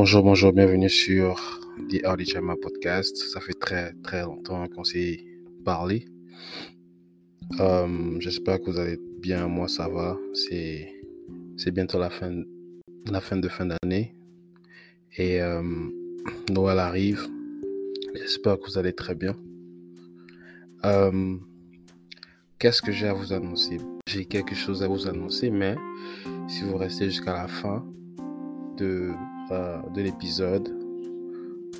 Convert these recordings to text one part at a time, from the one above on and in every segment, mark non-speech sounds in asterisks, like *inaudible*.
Bonjour, bonjour, bienvenue sur The Audi Chama Podcast. Ça fait très très longtemps qu'on s'est parlé. Euh, J'espère que vous allez bien. Moi, ça va. C'est c'est bientôt la fin la fin de fin d'année et euh, Noël arrive. J'espère que vous allez très bien. Euh, Qu'est-ce que j'ai à vous annoncer? J'ai quelque chose à vous annoncer, mais si vous restez jusqu'à la fin de, euh, de l'épisode,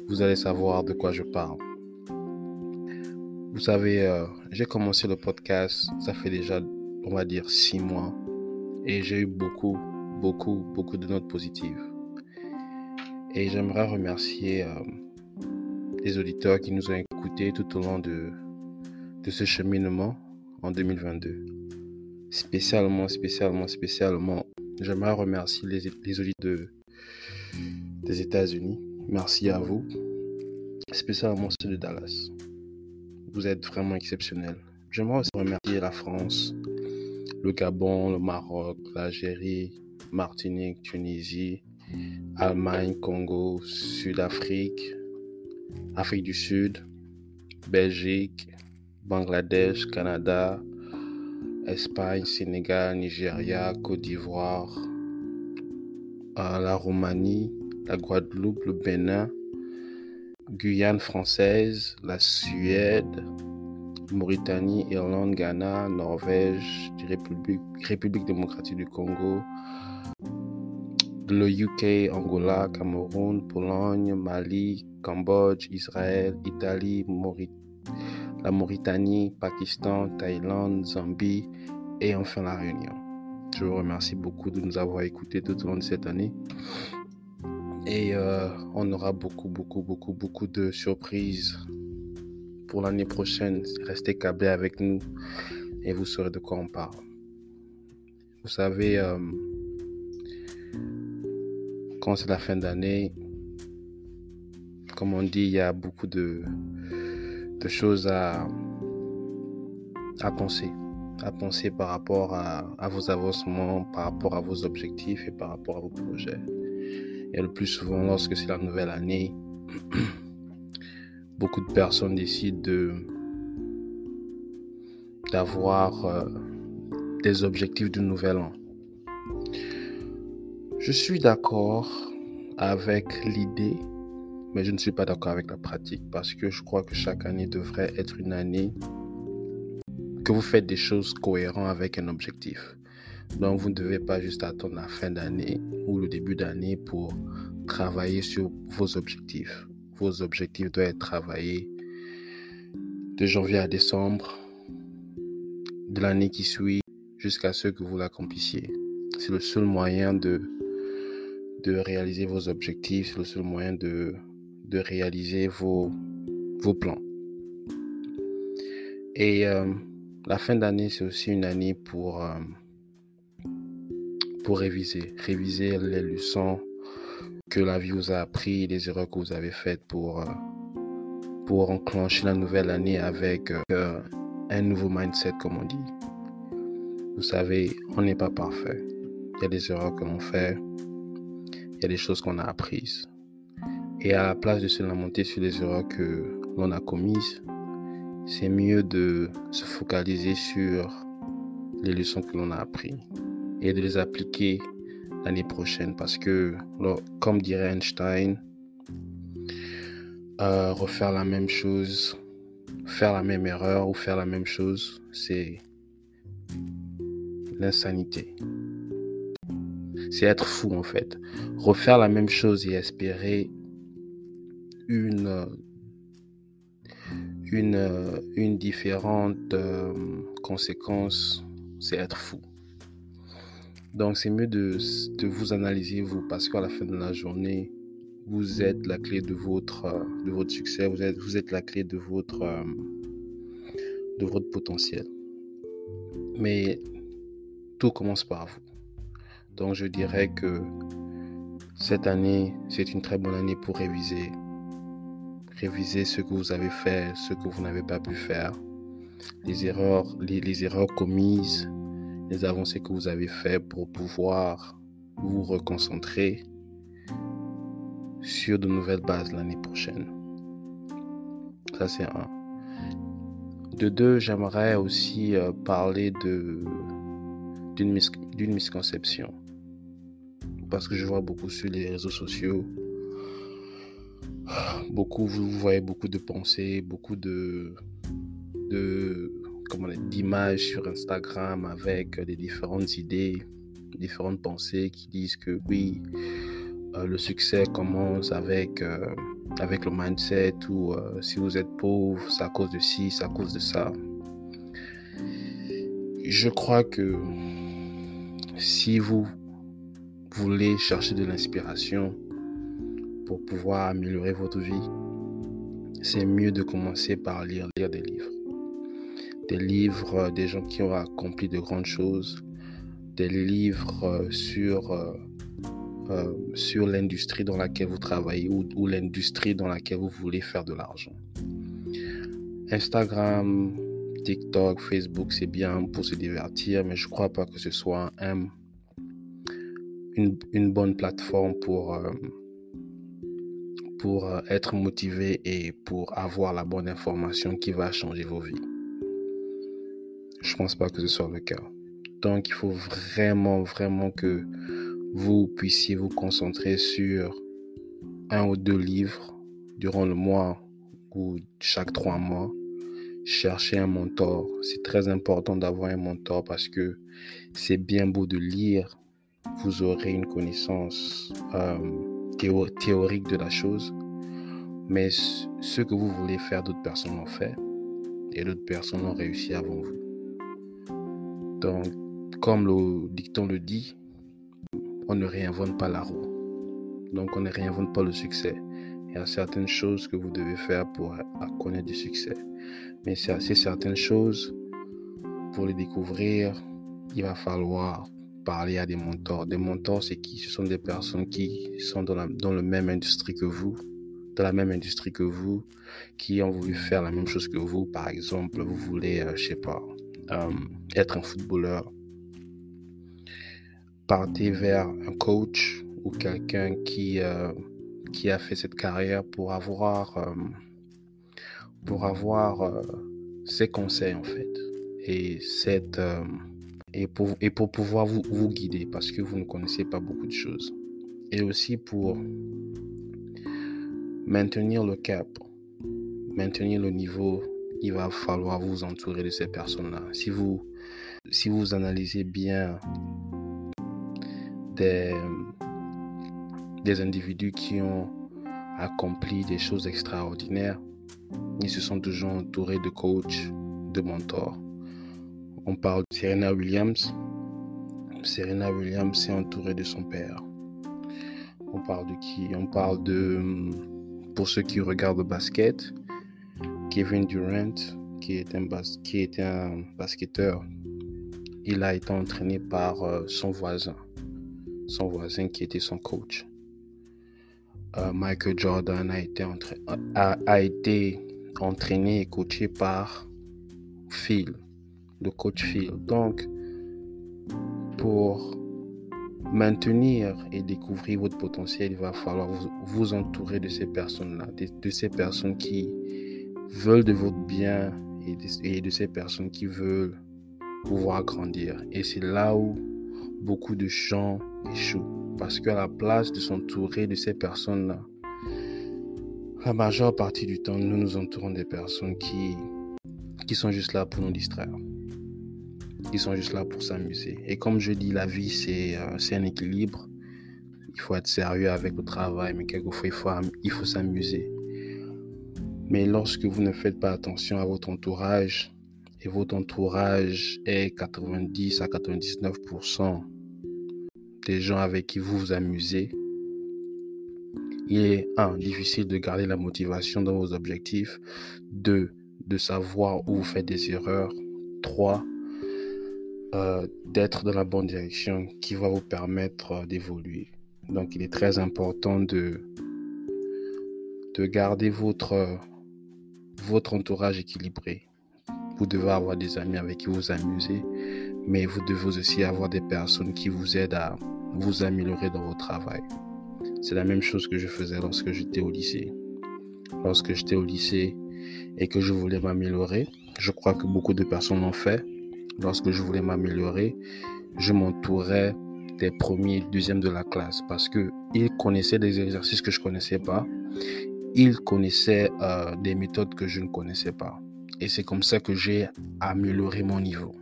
vous allez savoir de quoi je parle. Vous savez, euh, j'ai commencé le podcast, ça fait déjà, on va dire, six mois, et j'ai eu beaucoup, beaucoup, beaucoup de notes positives. Et j'aimerais remercier euh, les auditeurs qui nous ont écoutés tout au long de, de ce cheminement en 2022. Spécialement, spécialement, spécialement, j'aimerais remercier les, les auditeurs des États-Unis. Merci à vous. Spécialement ceux de Dallas. Vous êtes vraiment exceptionnels. J'aimerais aussi remercier la France, le Gabon, le Maroc, l'Algérie, Martinique, Tunisie, Allemagne, Congo, Sud-Afrique, Afrique du Sud, Belgique, Bangladesh, Canada, Espagne, Sénégal, Nigeria, Côte d'Ivoire, la Roumanie, la Guadeloupe, le Bénin, Guyane française, la Suède, Mauritanie, Irlande, Ghana, Norvège, République, démocratique du Congo, le UK, Angola, Cameroun, Pologne, Mali, Cambodge, Israël, Italie, la Mauritanie, Pakistan, Thaïlande, Zambie et enfin la Réunion. Je vous remercie beaucoup de nous avoir écoutés tout au long de cette année. Et euh, on aura beaucoup, beaucoup, beaucoup, beaucoup de surprises pour l'année prochaine. Restez câblés avec nous et vous saurez de quoi on parle. Vous savez, euh, quand c'est la fin d'année, comme on dit, il y a beaucoup de, choses à penser. À penser par rapport à, vos avancements, par rapport à vos objectifs et par rapport à vos projets. Et le plus souvent, lorsque c'est la nouvelle année, *clears throat* beaucoup de personnes décident de d'avoir euh, des objectifs de nouvel an. Je suis d'accord avec l'idée mais je ne suis pas d'accord avec la pratique parce que je crois que chaque année devrait être une année que vous faites des choses cohérentes avec un objectif. Donc vous ne devez pas juste attendre la fin d'année ou le début d'année pour travailler sur vos objectifs. Vos objectifs doivent être travaillés de janvier à décembre de l'année qui suit jusqu'à ce que vous l'accomplissiez. C'est le seul moyen de, de réaliser vos objectifs, c'est le seul moyen de de réaliser vos, vos plans. Et euh, la fin d'année, c'est aussi une année pour, euh, pour réviser. Réviser les leçons que la vie vous a appris, les erreurs que vous avez faites pour, euh, pour enclencher la nouvelle année avec un nouveau mindset, comme on dit. Vous savez, on n'est pas parfait. Il y a des erreurs que l'on fait. Il y a des choses qu'on a apprises. Et à la place de se lamenter sur les erreurs que l'on a commises, c'est mieux de se focaliser sur les leçons que l'on a apprises et de les appliquer l'année prochaine parce que, comme dirait Einstein, euh, refaire la même chose, faire la même erreur ou faire la même chose, c'est l'insanité. C'est être fou en fait. Refaire la même chose et espérer une, une, une différente euh, conséquence, c'est être fou. Donc c'est mieux de, de, vous analyser vous parce qu'à la fin de la journée, vous êtes la clé de votre, de votre succès, vous êtes, vous êtes la clé de votre, euh, de votre potentiel. Mais tout commence par vous. Donc je dirais que cette année, c'est une très bonne année pour réviser, réviser ce que vous avez fait, ce que vous n'avez pas pu faire, les erreurs, les, erreurs commises, les avancées que vous avez faites pour pouvoir vous reconcentrer sur de nouvelles bases l'année prochaine. Ça, c'est un. De deux, j'aimerais aussi euh, parler d'une misconception. Parce que je vois beaucoup sur les réseaux sociaux, beaucoup, vous voyez beaucoup de pensées, beaucoup de, de comment d'images sur Instagram avec des différentes idées, différentes pensées qui disent que oui, euh, le succès commence avec, euh, avec le mindset ou euh, si vous êtes pauvre, c'est à cause de ci, c'est à cause de ça. Je crois que si vous voulez chercher de l'inspiration pour pouvoir améliorer votre vie, c'est mieux de commencer par lire, lire des livres. Des livres des gens qui ont accompli de grandes choses, des livres sur euh, sur l'industrie dans laquelle vous travaillez ou, l'industrie dans laquelle vous voulez faire de l'argent. Instagram, TikTok, Facebook, c'est bien pour se divertir, mais je ne crois pas que ce soit un, une, bonne plateforme pour, euh, pour euh, être motivé et pour avoir la bonne information qui va changer vos vies. Je ne pense pas que ce soit le cas. Donc, il faut vraiment, vraiment que vous puissiez vous concentrer sur un ou deux livres durant le mois ou chaque trois mois. Chercher un mentor. C'est très important d'avoir un mentor parce que c'est bien beau de lire. Vous aurez une connaissance euh, théorique de la chose. Mais ce que vous voulez faire, d'autres personnes l'ont fait. Et d'autres personnes ont réussi avant vous. Donc, comme le dicton le dit, on ne réinvente pas la roue. Donc on ne réinvente pas le succès. Il y a certaines choses que vous devez faire pour connaître du succès. Mais c'est certaines choses, pour les découvrir, il va falloir parler à des mentors. Des mentors, c'est qui? Ce sont des personnes qui sont dans la, le même industrie que vous, dans la même industrie que vous, qui ont voulu faire la même chose que vous. Par exemple, vous voulez, euh, je sais pas, euh, être un footballeur partez vers un coach ou quelqu'un qui, euh, qui a fait cette carrière pour avoir, euh, pour avoir ses conseils en fait. Et, cette, et, pour, pouvoir vous, vous guider parce que vous ne connaissez pas beaucoup de choses. Et aussi pour maintenir le cap, maintenir le niveau, il va falloir vous entourer de ces personnes-là. Si vous, si vous analysez bien des, individus qui ont accompli des choses extraordinaires. Ils se sont toujours entourés de coachs, de mentors. On parle de Serena Williams. Serena Williams s'est entourée de son père. On parle de qui? On parle de, pour ceux qui regardent le basket, Kevin Durant, qui est un, un basketteur. Il a été entraîné par euh, son voisin son voisin qui était son coach. Euh, Michael Jordan a été, a, été entraîné et coaché par Phil, le coach Phil. Donc, pour maintenir et découvrir votre potentiel, il va falloir vous, entourer de ces personnes-là, de, ces personnes qui veulent de votre bien et et de ces personnes qui veulent pouvoir grandir. Et c'est là où beaucoup de gens échouent parce qu'à la place de s'entourer de ces personnes-là, la majeure partie du temps, nous nous entourons des personnes qui, qui sont juste là pour nous distraire. Qui sont juste là pour s'amuser. Et comme je dis, la vie, c'est euh, un équilibre. Il faut être sérieux avec le travail, mais quelquefois, il faut, il faut s'amuser. Mais lorsque vous ne faites pas attention à votre entourage, et votre entourage est 90 à 99% des gens avec qui vous vous amusez, il est un difficile de garder la motivation dans vos objectifs, deux de savoir où vous faites des erreurs, trois euh, d'être dans la bonne direction qui va vous permettre euh, d'évoluer. Donc il est très important de, de garder votre, votre entourage équilibré. Vous devez avoir des amis avec qui vous amusez, mais vous devez aussi avoir des personnes qui vous aident à vous améliorer dans votre travail. C'est la même chose que je faisais lorsque j'étais au lycée. Lorsque j'étais au lycée et que je voulais m'améliorer, je crois que beaucoup de personnes l'ont fait. Lorsque je voulais m'améliorer, je m'entourais des premiers deuxièmes de la classe parce que ils connaissaient des exercices que je connaissais pas. Ils connaissaient euh, des méthodes que je ne connaissais pas. Et c'est comme ça que j'ai amélioré mon niveau.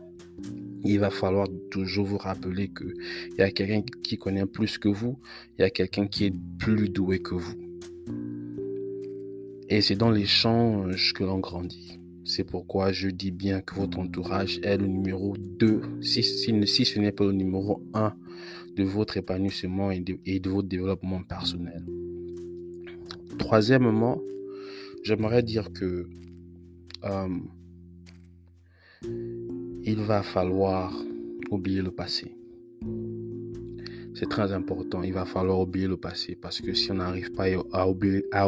Il va falloir toujours vous rappeler que il y a quelqu'un qui connaît plus que vous, il y a quelqu'un qui est plus doué que vous. Et c'est dans l'échange que l'on grandit. C'est pourquoi je dis bien que votre entourage est le numéro 2, si, ce n'est pas le numéro 1 de votre épanouissement et de, votre développement personnel. Troisièmement, j'aimerais dire que euh, il va falloir oublier le passé. C'est très important. Il va falloir oublier le passé parce que si on n'arrive pas à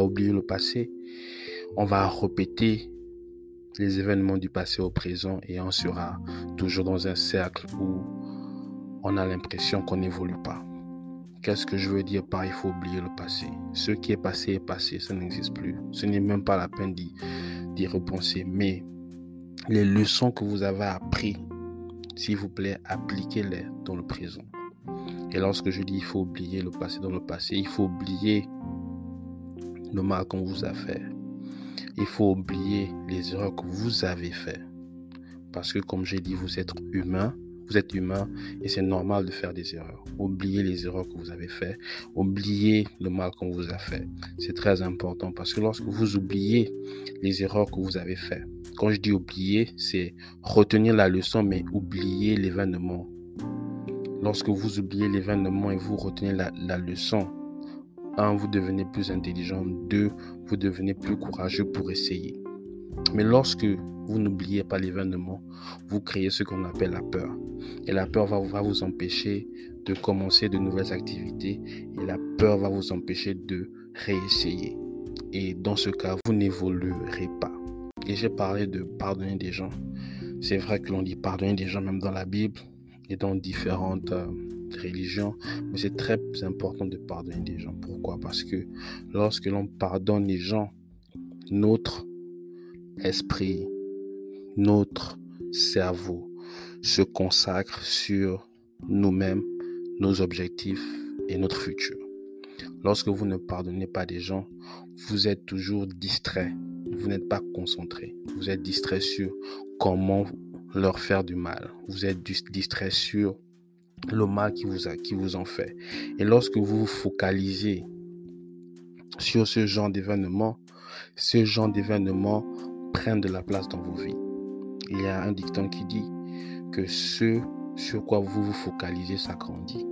oublier le passé, on va répéter les événements du passé au présent et on sera toujours dans un cercle où on a l'impression qu'on n'évolue pas. Qu'est-ce que je veux dire par il faut oublier le passé? Ce qui est passé est passé, ça n'existe plus. Ce n'est même pas la peine d'y repenser. Mais les leçons que vous avez apprises, s'il vous plaît, appliquez-les dans le présent. Et lorsque je dis il faut oublier le passé dans le passé, il faut oublier le mal qu'on vous a fait. Il faut oublier les erreurs que vous avez faites. Parce que comme j'ai dit, vous êtes humain vous êtes humain et c'est normal de faire des erreurs. Oubliez les erreurs que vous avez faites. Oubliez le mal qu'on vous a fait. C'est très important parce que lorsque vous oubliez les erreurs que vous avez faites, quand je dis oublier, c'est retenir la leçon mais oublier l'événement. Lorsque vous oubliez l'événement et vous retenez la, la leçon, un, vous devenez plus intelligent. Deux, vous devenez plus courageux pour essayer. Mais lorsque vous n'oubliez pas l'événement, vous créez ce qu'on appelle la peur. Et la peur va, vous empêcher de commencer de nouvelles activités. Et la peur va vous empêcher de réessayer. Et dans ce cas, vous n'évoluerez pas. Et j'ai parlé de pardonner des gens. C'est vrai que l'on dit pardonner des gens même dans la Bible et dans différentes euh, religions, mais c'est très important de pardonner des gens. Pourquoi? Parce que lorsque l'on pardonne les gens, notre esprit, notre cerveau se consacre sur nous-mêmes, nos objectifs et notre futur. Lorsque vous ne pardonnez pas des gens, vous êtes toujours distrait. Vous n'êtes pas concentré. Vous êtes distrait sur comment leur faire du mal. Vous êtes distrait sur le mal qui vous, a, qui vous en fait. Et lorsque vous vous focalisez sur ce genre d'événement, ce genre d'événement prennent de la place dans vos vies. Il y a un dicton qui dit que ce sur quoi vous vous focalisez s'agrandit.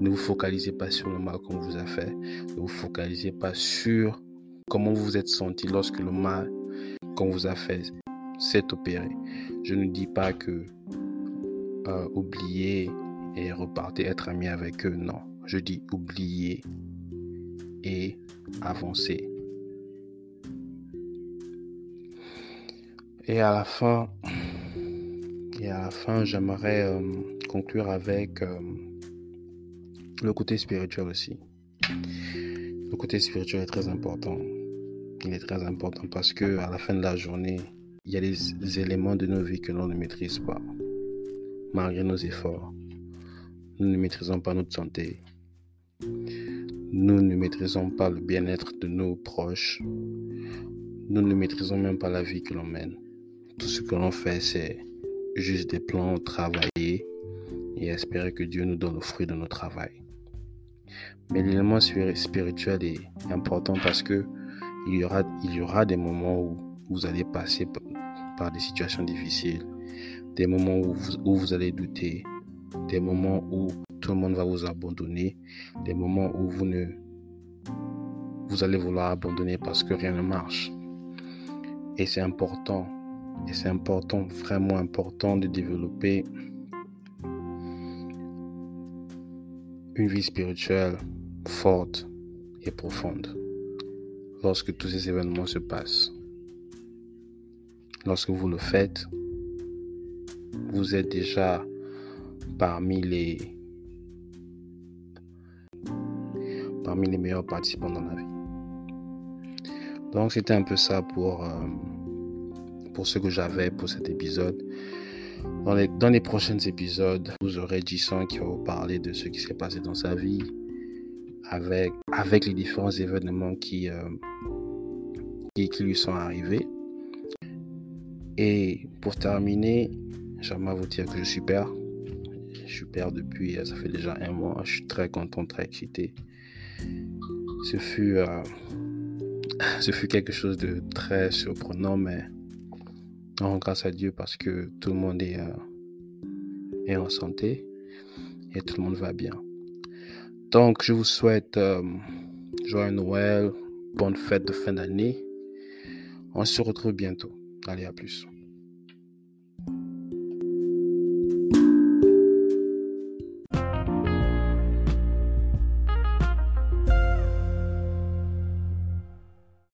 Ne vous focalisez pas sur le mal qu'on vous a fait. Ne vous focalisez pas sur comment vous vous êtes senti lorsque le mal qu'on vous a fait s'est opéré. Je ne dis pas que euh, oublier et repartir être ami avec eux. Non, je dis oublier et avancer. Et à la fin, et à la fin, j'aimerais euh, conclure avec euh, le côté spirituel aussi. Le côté spirituel est très important. Il est très important parce que à la fin de la journée, il y a des éléments de nos vies que l'on ne maîtrise pas, malgré nos efforts. Nous ne maîtrisons pas notre santé. Nous ne maîtrisons pas le bien-être de nos proches. Nous ne maîtrisons même pas la vie que l'on mène. Tout ce que l'on fait, c'est juste des plans, travailler et espérer que Dieu nous donne le fruit de notre travail. Mais l'élément spirituel est important parce que il y aura, il y aura des moments où vous allez passer par des situations difficiles, des moments où vous, allez douter, des moments où tout le monde va vous abandonner, des moments où vous vous allez vouloir abandonner parce que rien ne marche. Et c'est important et c'est important, vraiment important de développer une vie spirituelle forte et profonde lorsque tous ces événements se passent. Lorsque vous le faites, vous êtes déjà parmi les parmi les meilleurs participants dans la vie. Donc c'était un peu ça pour, euh, pour ce que j'avais pour cet épisode. Dans les, dans les prochains épisodes, vous aurez Jason qui va parler de ce qui s'est passé dans sa vie avec, avec les différents événements qui, euh, qui, lui sont arrivés. Et pour terminer, j'aimerais vous dire que je suis père. Je suis père depuis, euh, ça fait déjà un mois. Je suis très content, très excité. Ce fut, euh, quelque chose de très surprenant, mais on grâce à Dieu parce que tout le monde est, euh, est en santé et tout le monde va bien. Donc, je vous souhaite joyeux Noël, bonne fête de fin d'année. On se retrouve bientôt. Allez, à plus.